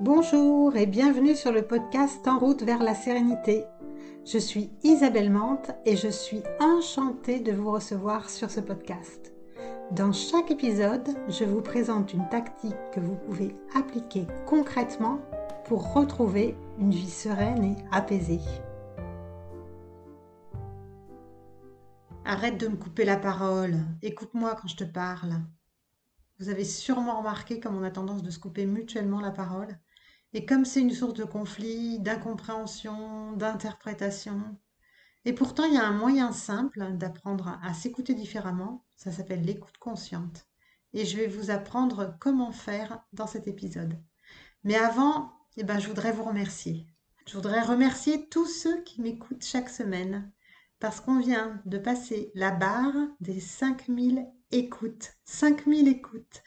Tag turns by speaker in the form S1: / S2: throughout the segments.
S1: Bonjour et bienvenue sur le podcast En route vers la sérénité. Je suis Isabelle Mante et je suis enchantée de vous recevoir sur ce podcast. Dans chaque épisode, je vous présente une tactique que vous pouvez appliquer concrètement pour retrouver une vie sereine et apaisée. Arrête de me couper la parole, écoute-moi quand je te parle. Vous avez sûrement remarqué comme on a tendance de se couper mutuellement la parole. Et comme c'est une source de conflit, d'incompréhension, d'interprétation, et pourtant il y a un moyen simple d'apprendre à s'écouter différemment, ça s'appelle l'écoute consciente. Et je vais vous apprendre comment faire dans cet épisode. Mais avant, eh ben, je voudrais vous remercier. Je voudrais remercier tous ceux qui m'écoutent chaque semaine parce qu'on vient de passer la barre des 5000 écoutes. 5000 écoutes.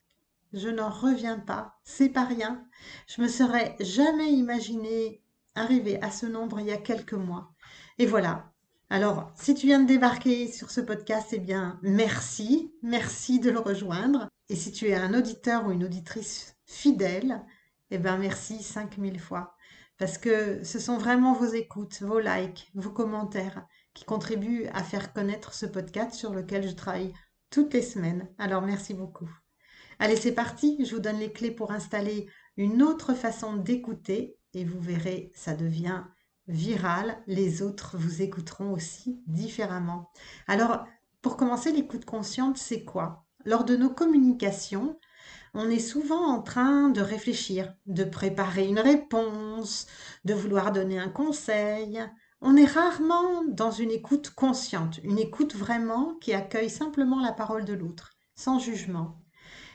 S1: Je n'en reviens pas, c'est pas rien. Je me serais jamais imaginé arriver à ce nombre il y a quelques mois. Et voilà. Alors, si tu viens de débarquer sur ce podcast, eh bien, merci, merci de le rejoindre. Et si tu es un auditeur ou une auditrice fidèle, eh bien, merci 5000 fois. Parce que ce sont vraiment vos écoutes, vos likes, vos commentaires qui contribuent à faire connaître ce podcast sur lequel je travaille toutes les semaines. Alors, merci beaucoup. Allez, c'est parti, je vous donne les clés pour installer une autre façon d'écouter et vous verrez, ça devient viral. Les autres vous écouteront aussi différemment. Alors, pour commencer, l'écoute consciente, c'est quoi? Lors de nos communications, on est souvent en train de réfléchir, de préparer une réponse, de vouloir donner un conseil. On est rarement dans une écoute consciente, une écoute vraiment qui accueille simplement la parole de l'autre, sans jugement.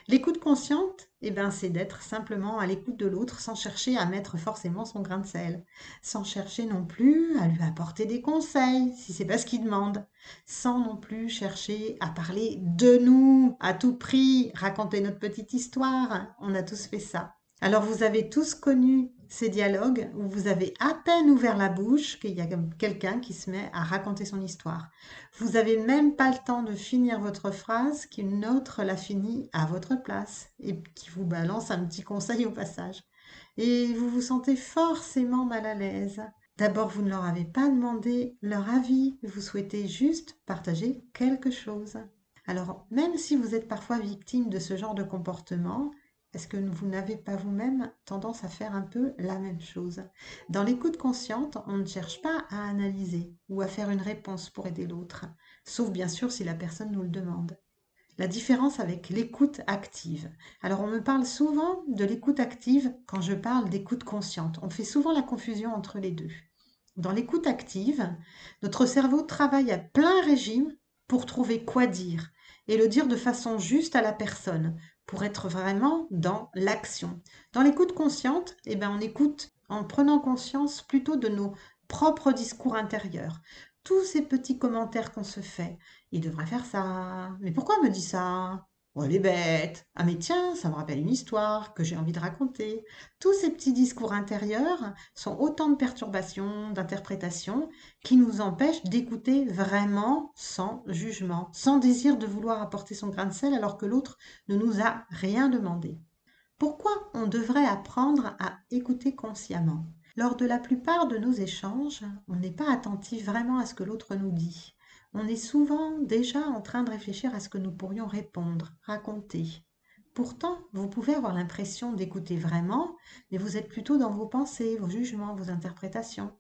S1: L'écoute consciente, eh ben, c'est d'être simplement à l'écoute de l'autre sans chercher à mettre forcément son grain de sel, sans chercher non plus à lui apporter des conseils si c'est pas ce qu'il demande, sans non plus chercher à parler de nous à tout prix, raconter notre petite histoire. On a tous fait ça. Alors vous avez tous connu ces dialogues où vous avez à peine ouvert la bouche qu'il y a quelqu'un qui se met à raconter son histoire. Vous n'avez même pas le temps de finir votre phrase qu'une autre l'a finie à votre place et qui vous balance un petit conseil au passage. Et vous vous sentez forcément mal à l'aise. D'abord, vous ne leur avez pas demandé leur avis, vous souhaitez juste partager quelque chose. Alors, même si vous êtes parfois victime de ce genre de comportement, est-ce que vous n'avez pas vous-même tendance à faire un peu la même chose Dans l'écoute consciente, on ne cherche pas à analyser ou à faire une réponse pour aider l'autre, sauf bien sûr si la personne nous le demande. La différence avec l'écoute active. Alors on me parle souvent de l'écoute active quand je parle d'écoute consciente. On fait souvent la confusion entre les deux. Dans l'écoute active, notre cerveau travaille à plein régime pour trouver quoi dire et le dire de façon juste à la personne, pour être vraiment dans l'action. Dans l'écoute consciente, eh ben, on écoute en prenant conscience plutôt de nos propres discours intérieurs. Tous ces petits commentaires qu'on se fait. Il devrait faire ça. Mais pourquoi me dit ça? Oh, elle est bête. Ah, mais tiens, ça me rappelle une histoire que j'ai envie de raconter. Tous ces petits discours intérieurs sont autant de perturbations, d'interprétations qui nous empêchent d'écouter vraiment sans jugement, sans désir de vouloir apporter son grain de sel alors que l'autre ne nous a rien demandé. Pourquoi on devrait apprendre à écouter consciemment? Lors de la plupart de nos échanges, on n'est pas attentif vraiment à ce que l'autre nous dit on est souvent déjà en train de réfléchir à ce que nous pourrions répondre, raconter. Pourtant, vous pouvez avoir l'impression d'écouter vraiment, mais vous êtes plutôt dans vos pensées, vos jugements, vos interprétations.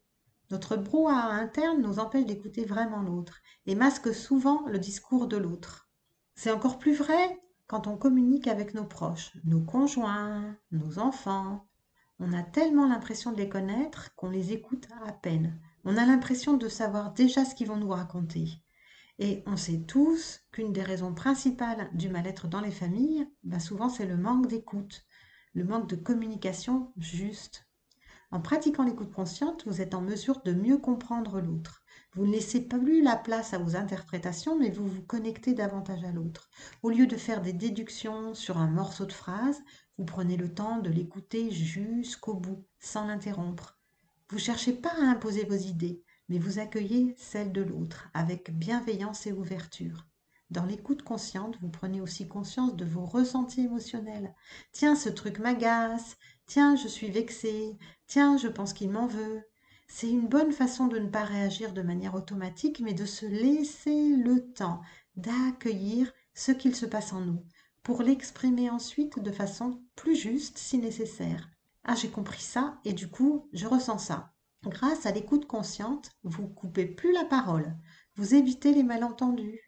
S1: Notre brouhaha interne nous empêche d'écouter vraiment l'autre et masque souvent le discours de l'autre. C'est encore plus vrai quand on communique avec nos proches, nos conjoints, nos enfants. On a tellement l'impression de les connaître qu'on les écoute à peine. On a l'impression de savoir déjà ce qu'ils vont nous raconter. Et on sait tous qu'une des raisons principales du mal-être dans les familles, bah, souvent c'est le manque d'écoute, le manque de communication juste. En pratiquant l'écoute consciente, vous êtes en mesure de mieux comprendre l'autre. Vous ne laissez plus la place à vos interprétations, mais vous vous connectez davantage à l'autre. Au lieu de faire des déductions sur un morceau de phrase, vous prenez le temps de l'écouter jusqu'au bout, sans l'interrompre. Vous cherchez pas à imposer vos idées, mais vous accueillez celle de l'autre avec bienveillance et ouverture. Dans l'écoute consciente, vous prenez aussi conscience de vos ressentis émotionnels. Tiens, ce truc m'agace. Tiens, je suis vexée. Tiens, je pense qu'il m'en veut. C'est une bonne façon de ne pas réagir de manière automatique, mais de se laisser le temps d'accueillir ce qu'il se passe en nous, pour l'exprimer ensuite de façon plus juste si nécessaire. Ah, j'ai compris ça et du coup, je ressens ça. Grâce à l'écoute consciente, vous coupez plus la parole, vous évitez les malentendus,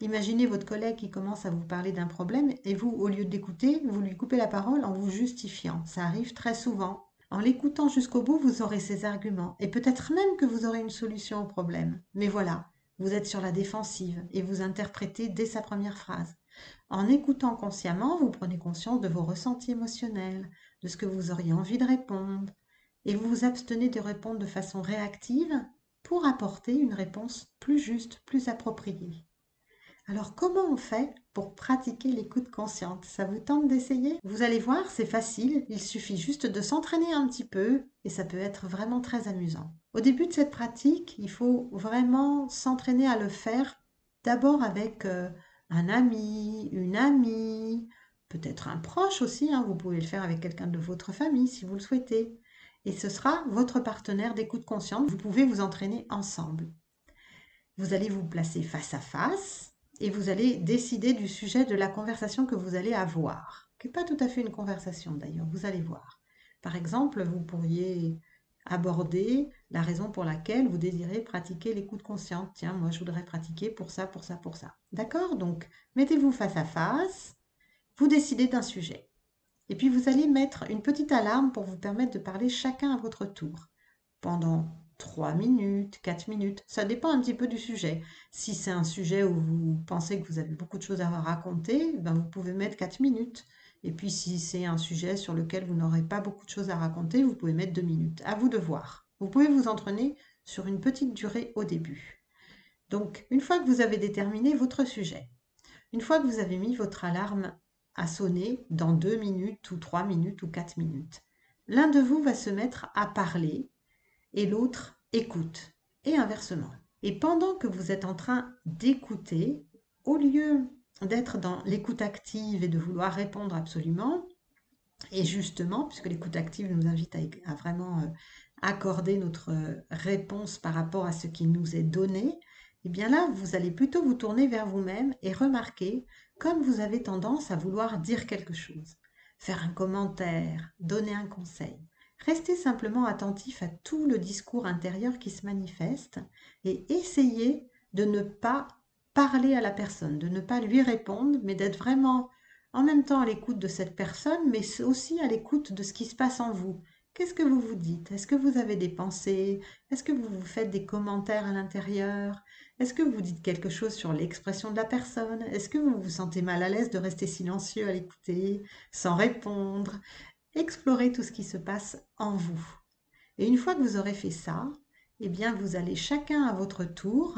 S1: Imaginez votre collègue qui commence à vous parler d'un problème et vous, au lieu d'écouter, vous lui coupez la parole en vous justifiant. Ça arrive très souvent. En l'écoutant jusqu'au bout, vous aurez ses arguments et peut-être même que vous aurez une solution au problème. Mais voilà, vous êtes sur la défensive et vous interprétez dès sa première phrase. En écoutant consciemment, vous prenez conscience de vos ressentis émotionnels, de ce que vous auriez envie de répondre, et vous vous abstenez de répondre de façon réactive pour apporter une réponse plus juste, plus appropriée. Alors comment on fait pour pratiquer l'écoute consciente? Ça vous tente d'essayer? Vous allez voir, c'est facile, il suffit juste de s'entraîner un petit peu et ça peut être vraiment très amusant. Au début de cette pratique, il faut vraiment s'entraîner à le faire d'abord avec euh, un ami, une amie, peut-être un proche aussi, hein. vous pouvez le faire avec quelqu'un de votre famille si vous le souhaitez. Et ce sera votre partenaire d'écoute consciente, vous pouvez vous entraîner ensemble. Vous allez vous placer face à face et vous allez décider du sujet de la conversation que vous allez avoir, qui n'est pas tout à fait une conversation d'ailleurs, vous allez voir. Par exemple, vous pourriez aborder la raison pour laquelle vous désirez pratiquer l'écoute consciente. Tiens, moi je voudrais pratiquer pour ça, pour ça, pour ça. D'accord? Donc, mettez-vous face à face, vous décidez d'un sujet. Et puis vous allez mettre une petite alarme pour vous permettre de parler chacun à votre tour pendant 3 minutes, 4 minutes, ça dépend un petit peu du sujet. Si c'est un sujet où vous pensez que vous avez beaucoup de choses à raconter, ben vous pouvez mettre 4 minutes. Et puis si c'est un sujet sur lequel vous n'aurez pas beaucoup de choses à raconter, vous pouvez mettre 2 minutes. À vous de voir. Vous pouvez vous entraîner sur une petite durée au début. Donc, une fois que vous avez déterminé votre sujet, une fois que vous avez mis votre alarme à sonner dans 2 minutes ou 3 minutes ou 4 minutes, l'un de vous va se mettre à parler et l'autre écoute, et inversement. Et pendant que vous êtes en train d'écouter, au lieu d'être dans l'écoute active et de vouloir répondre absolument, et justement, puisque l'écoute active nous invite à, vraiment euh, accorder notre réponse par rapport à ce qui nous est donné, eh bien là, vous allez plutôt vous tourner vers vous-même et remarquer comme vous avez tendance à vouloir dire quelque chose, faire un commentaire, donner un conseil. Restez simplement attentif à tout le discours intérieur qui se manifeste et essayez de ne pas parler à la personne, de ne pas lui répondre, mais d'être vraiment en même temps à l'écoute de cette personne, mais aussi à l'écoute de ce qui se passe en vous. Qu'est-ce que vous vous dites? Est-ce que vous avez des pensées? Est-ce que vous vous faites des commentaires à l'intérieur? Est-ce que vous dites quelque chose sur l'expression de la personne? Est-ce que vous vous sentez mal à l'aise de rester silencieux à l'écouter, sans répondre? Explorez tout ce qui se passe en vous. Et une fois que vous aurez fait ça, eh bien, vous allez chacun à votre tour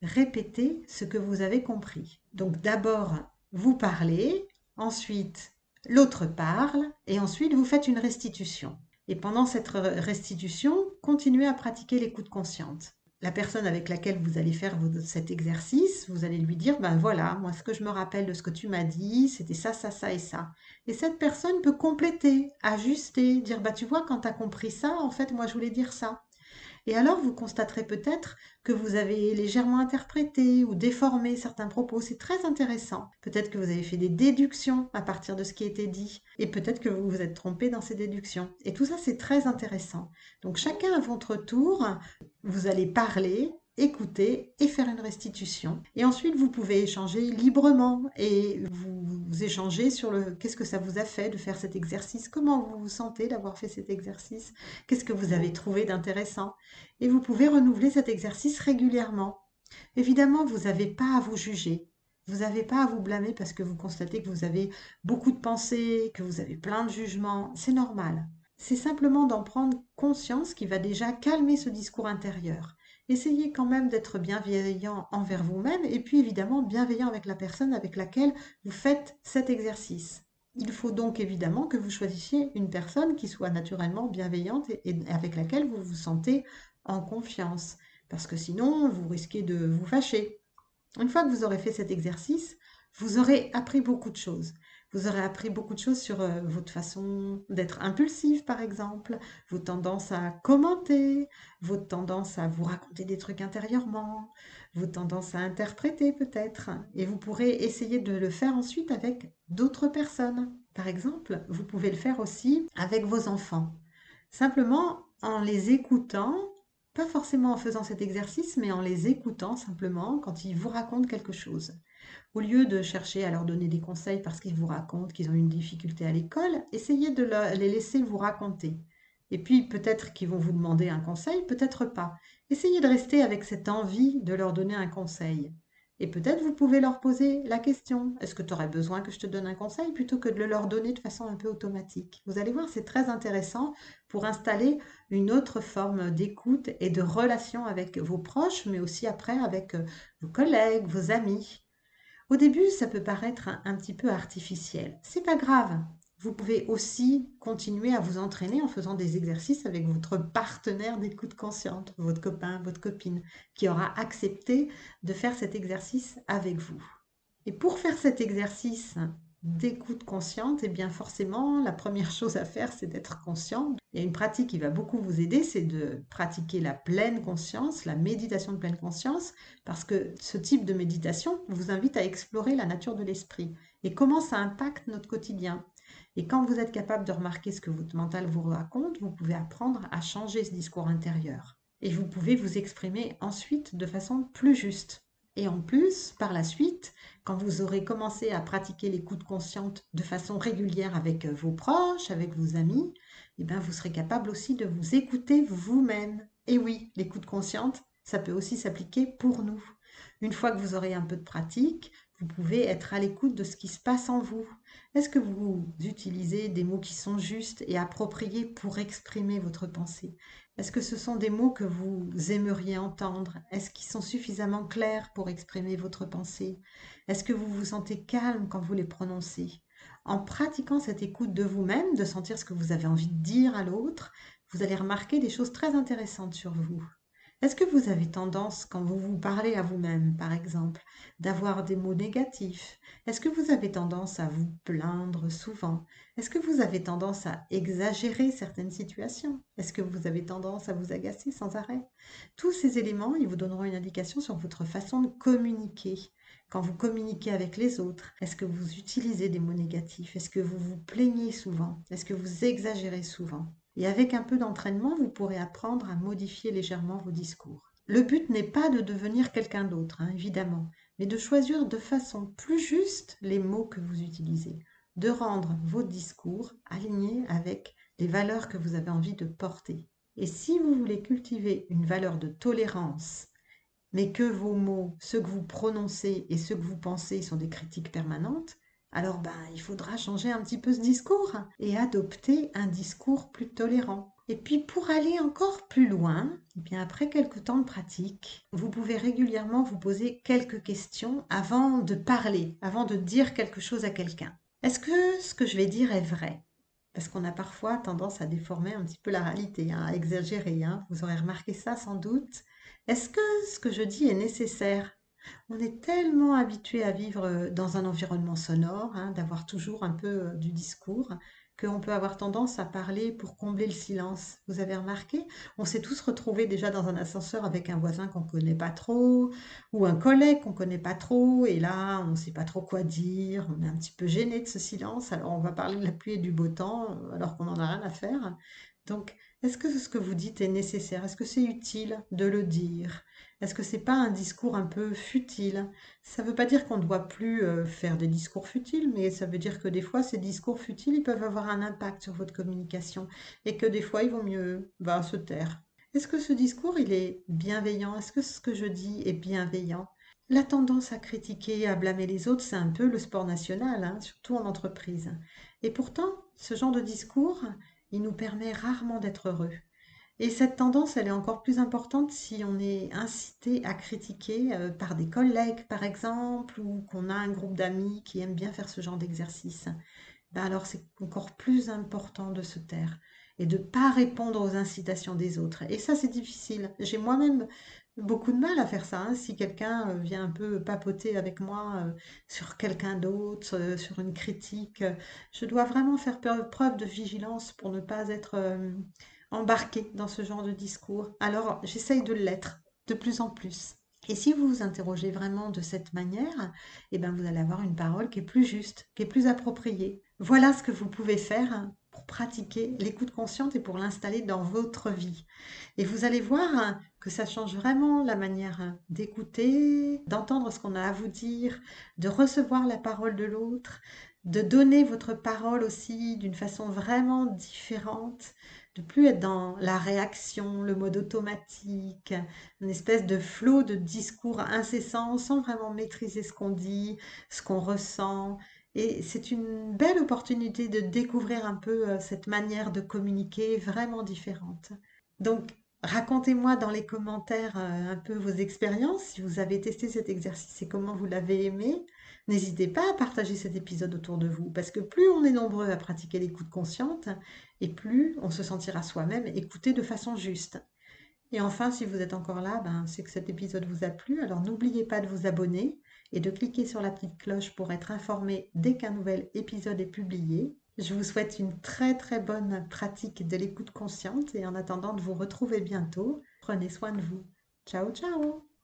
S1: répéter ce que vous avez compris. Donc d'abord, vous parlez, ensuite l'autre parle, et ensuite vous faites une restitution. Et pendant cette restitution, continuez à pratiquer l'écoute consciente la personne avec laquelle vous allez faire cet exercice, vous allez lui dire, ben voilà, moi ce que je me rappelle de ce que tu m'as dit, c'était ça, ça, ça et ça. Et cette personne peut compléter, ajuster, dire, bah tu vois, quand tu as compris ça, en fait, moi je voulais dire ça. Et alors, vous constaterez peut-être que vous avez légèrement interprété ou déformé certains propos. C'est très intéressant. Peut-être que vous avez fait des déductions à partir de ce qui était dit. Et peut-être que vous vous êtes trompé dans ces déductions. Et tout ça, c'est très intéressant. Donc, chacun à votre tour, vous allez parler écouter et faire une restitution. Et ensuite, vous pouvez échanger librement et vous, échanger sur le qu'est-ce que ça vous a fait de faire cet exercice, comment vous vous sentez d'avoir fait cet exercice, qu'est-ce que vous avez trouvé d'intéressant? Et vous pouvez renouveler cet exercice régulièrement. Évidemment, vous n'avez pas à vous juger. Vous n'avez pas à vous blâmer parce que vous constatez que vous avez beaucoup de pensées, que vous avez plein de jugements. C'est normal. C'est simplement d'en prendre conscience qui va déjà calmer ce discours intérieur essayez quand même d'être bienveillant envers vous-même et puis évidemment bienveillant avec la personne avec laquelle vous faites cet exercice. Il faut donc évidemment que vous choisissiez une personne qui soit naturellement bienveillante et, avec laquelle vous vous sentez en confiance, parce que sinon vous risquez de vous fâcher. Une fois que vous aurez fait cet exercice, vous aurez appris beaucoup de choses. Vous aurez appris beaucoup de choses sur euh, votre façon d'être impulsif, par exemple, vos tendances à commenter, votre tendance à vous raconter des trucs intérieurement, vos tendances à interpréter peut-être. Et vous pourrez essayer de le faire ensuite avec d'autres personnes. Par exemple, vous pouvez le faire aussi avec vos enfants. Simplement en les écoutant, pas forcément en faisant cet exercice, mais en les écoutant simplement quand ils vous racontent quelque chose. Au lieu de chercher à leur donner des conseils parce qu'ils vous racontent qu'ils ont une difficulté à l'école, essayez de les laisser vous raconter. Et puis peut-être qu'ils vont vous demander un conseil, peut-être pas. Essayez de rester avec cette envie de leur donner un conseil. Et peut-être vous pouvez leur poser la question, est-ce que tu aurais besoin que je te donne un conseil plutôt que de le leur donner de façon un peu automatique? Vous allez voir, c'est très intéressant pour installer une autre forme d'écoute et de relation avec vos proches, mais aussi après avec euh, vos collègues, vos amis. Au début, ça peut paraître un, petit peu artificiel. C'est pas grave. Vous pouvez aussi continuer à vous entraîner en faisant des exercices avec votre partenaire d'écoute consciente, votre copain, votre copine, qui aura accepté de faire cet exercice avec vous. Et pour faire cet exercice d'écoute consciente, eh bien forcément, la première chose à faire, c'est d'être conscient. Il y a une pratique qui va beaucoup vous aider, c'est de pratiquer la pleine conscience, la méditation de pleine conscience, parce que ce type de méditation vous invite à explorer la nature de l'esprit et comment ça impacte notre quotidien? Et quand vous êtes capable de remarquer ce que votre mental vous raconte, vous pouvez apprendre à changer ce discours intérieur. Et vous pouvez vous exprimer ensuite de façon plus juste. Et en plus, par la suite, quand vous aurez commencé à pratiquer l'écoute consciente de façon régulière avec euh, vos proches, avec vos amis, eh bien, vous serez capable aussi de vous écouter vous-même. Et oui, l'écoute consciente, ça peut aussi s'appliquer pour nous. Une fois que vous aurez un peu de pratique, vous pouvez être à l'écoute de ce qui se passe en vous. Est-ce que vous utilisez des mots qui sont justes et appropriés pour exprimer votre pensée? Est-ce que ce sont des mots que vous aimeriez entendre? Est-ce qu'ils sont suffisamment clairs pour exprimer votre pensée? Est-ce que vous vous sentez calme quand vous les prononcez? En pratiquant cette écoute de vous-même, de sentir ce que vous avez envie de dire à l'autre, vous allez remarquer des choses très intéressantes sur vous. Est-ce que vous avez tendance, quand vous vous parlez à vous-même, par exemple, d'avoir des mots négatifs? Est-ce que vous avez tendance à vous plaindre souvent? Est-ce que vous avez tendance à exagérer certaines situations? Est-ce que vous avez tendance à vous agacer sans arrêt? Tous ces éléments, ils vous donneront une indication sur votre façon de communiquer. Quand vous communiquez avec les autres, est-ce que vous utilisez des mots négatifs? Est-ce que vous vous plaignez souvent? Est-ce que vous exagérez souvent? Et avec un peu d'entraînement, vous pourrez apprendre à modifier légèrement vos discours. Le but n'est pas de devenir quelqu'un d'autre, hein, évidemment, mais de choisir de façon plus juste les mots que vous utilisez, de rendre vos discours alignés avec les valeurs que vous avez envie de porter. Et si vous voulez cultiver une valeur de tolérance, mais que vos mots, ceux que vous prononcez et ceux que vous pensez sont des critiques permanentes, alors ben, il faudra changer un petit peu ce discours et adopter un discours plus tolérant. Et puis pour aller encore plus loin, eh bien après quelques temps de pratique, vous pouvez régulièrement vous poser quelques questions avant de parler, avant de dire quelque chose à quelqu'un. Est-ce que ce que je vais dire est vrai? Parce qu'on a parfois tendance à déformer un petit peu la réalité, hein, à exagérer. Hein. Vous aurez remarqué ça sans doute. Est-ce que ce que je dis est nécessaire? On est tellement habitué à vivre euh, dans un environnement sonore, hein, d'avoir toujours un peu euh, du discours, qu'on peut avoir tendance à parler pour combler le silence. Vous avez remarqué? On s'est tous retrouvés déjà dans un ascenseur avec un voisin qu'on ne connaît pas trop, ou un collègue qu'on ne connaît pas trop, et là, on ne sait pas trop quoi dire, on est un petit peu gêné de ce silence, alors on va parler de la pluie et du beau temps, euh, alors qu'on n'en a rien à faire. Donc, est-ce que ce que vous dites est nécessaire? Est-ce que c'est utile de le dire? Est-ce que c'est pas un discours un peu futile? Ça ne veut pas dire qu'on ne doit plus euh, faire des discours futiles, mais ça veut dire que des fois, ces discours futiles, ils peuvent avoir un impact sur votre communication et que des fois, il vaut mieux bah, se taire. Est-ce que ce discours, il est bienveillant? Est-ce que ce que je dis est bienveillant? La tendance à critiquer, à blâmer les autres, c'est un peu le sport national, hein, surtout en entreprise. Et pourtant, ce genre de discours, il nous permet rarement d'être heureux. Et cette tendance, elle est encore plus importante si on est incité à critiquer euh, par des collègues, par exemple, ou qu'on a un groupe d'amis qui aiment bien faire ce genre d'exercice. Ben alors c'est encore plus important de se taire et de ne pas répondre aux incitations des autres. Et ça, c'est difficile. J'ai moi-même beaucoup de mal à faire ça. hein. Si quelqu'un euh, vient un peu papoter avec moi euh, sur quelqu'un d'autre, sur une critique, je dois vraiment faire preuve de vigilance pour ne pas être embarquée dans ce genre de discours. Alors, j'essaye de l'être de plus en plus. Et si vous vous interrogez vraiment de cette manière, eh ben vous allez avoir une parole qui est plus juste, qui est plus appropriée. Voilà ce que vous pouvez faire pour pratiquer l'écoute consciente et pour l'installer dans votre vie. Et vous allez voir que ça change vraiment la manière d'écouter, d'entendre ce qu'on a à vous dire, de recevoir la parole de l'autre, de donner votre parole aussi d'une façon vraiment différente, de plus être dans la réaction, le mode automatique, une espèce de flot de discours incessant sans vraiment maîtriser ce qu'on dit, ce qu'on ressent. Et c'est une belle opportunité de découvrir un peu euh, cette manière de communiquer vraiment différente. Donc, racontez-moi dans les commentaires euh, un peu vos expériences, si vous avez testé cet exercice et comment vous l'avez aimé. N'hésitez pas à partager cet épisode autour de vous, parce que plus on est nombreux à pratiquer l'écoute consciente, et plus on se sentira soi-même écouté de façon juste. Et enfin, si vous êtes encore là, ben, c'est que cet épisode vous a plu. Alors n'oubliez pas de vous abonner et de cliquer sur la petite cloche pour être informé dès qu'un nouvel épisode est publié. Je vous souhaite une très très bonne pratique de l'écoute consciente et en attendant de vous retrouver bientôt, prenez soin de vous. Ciao ciao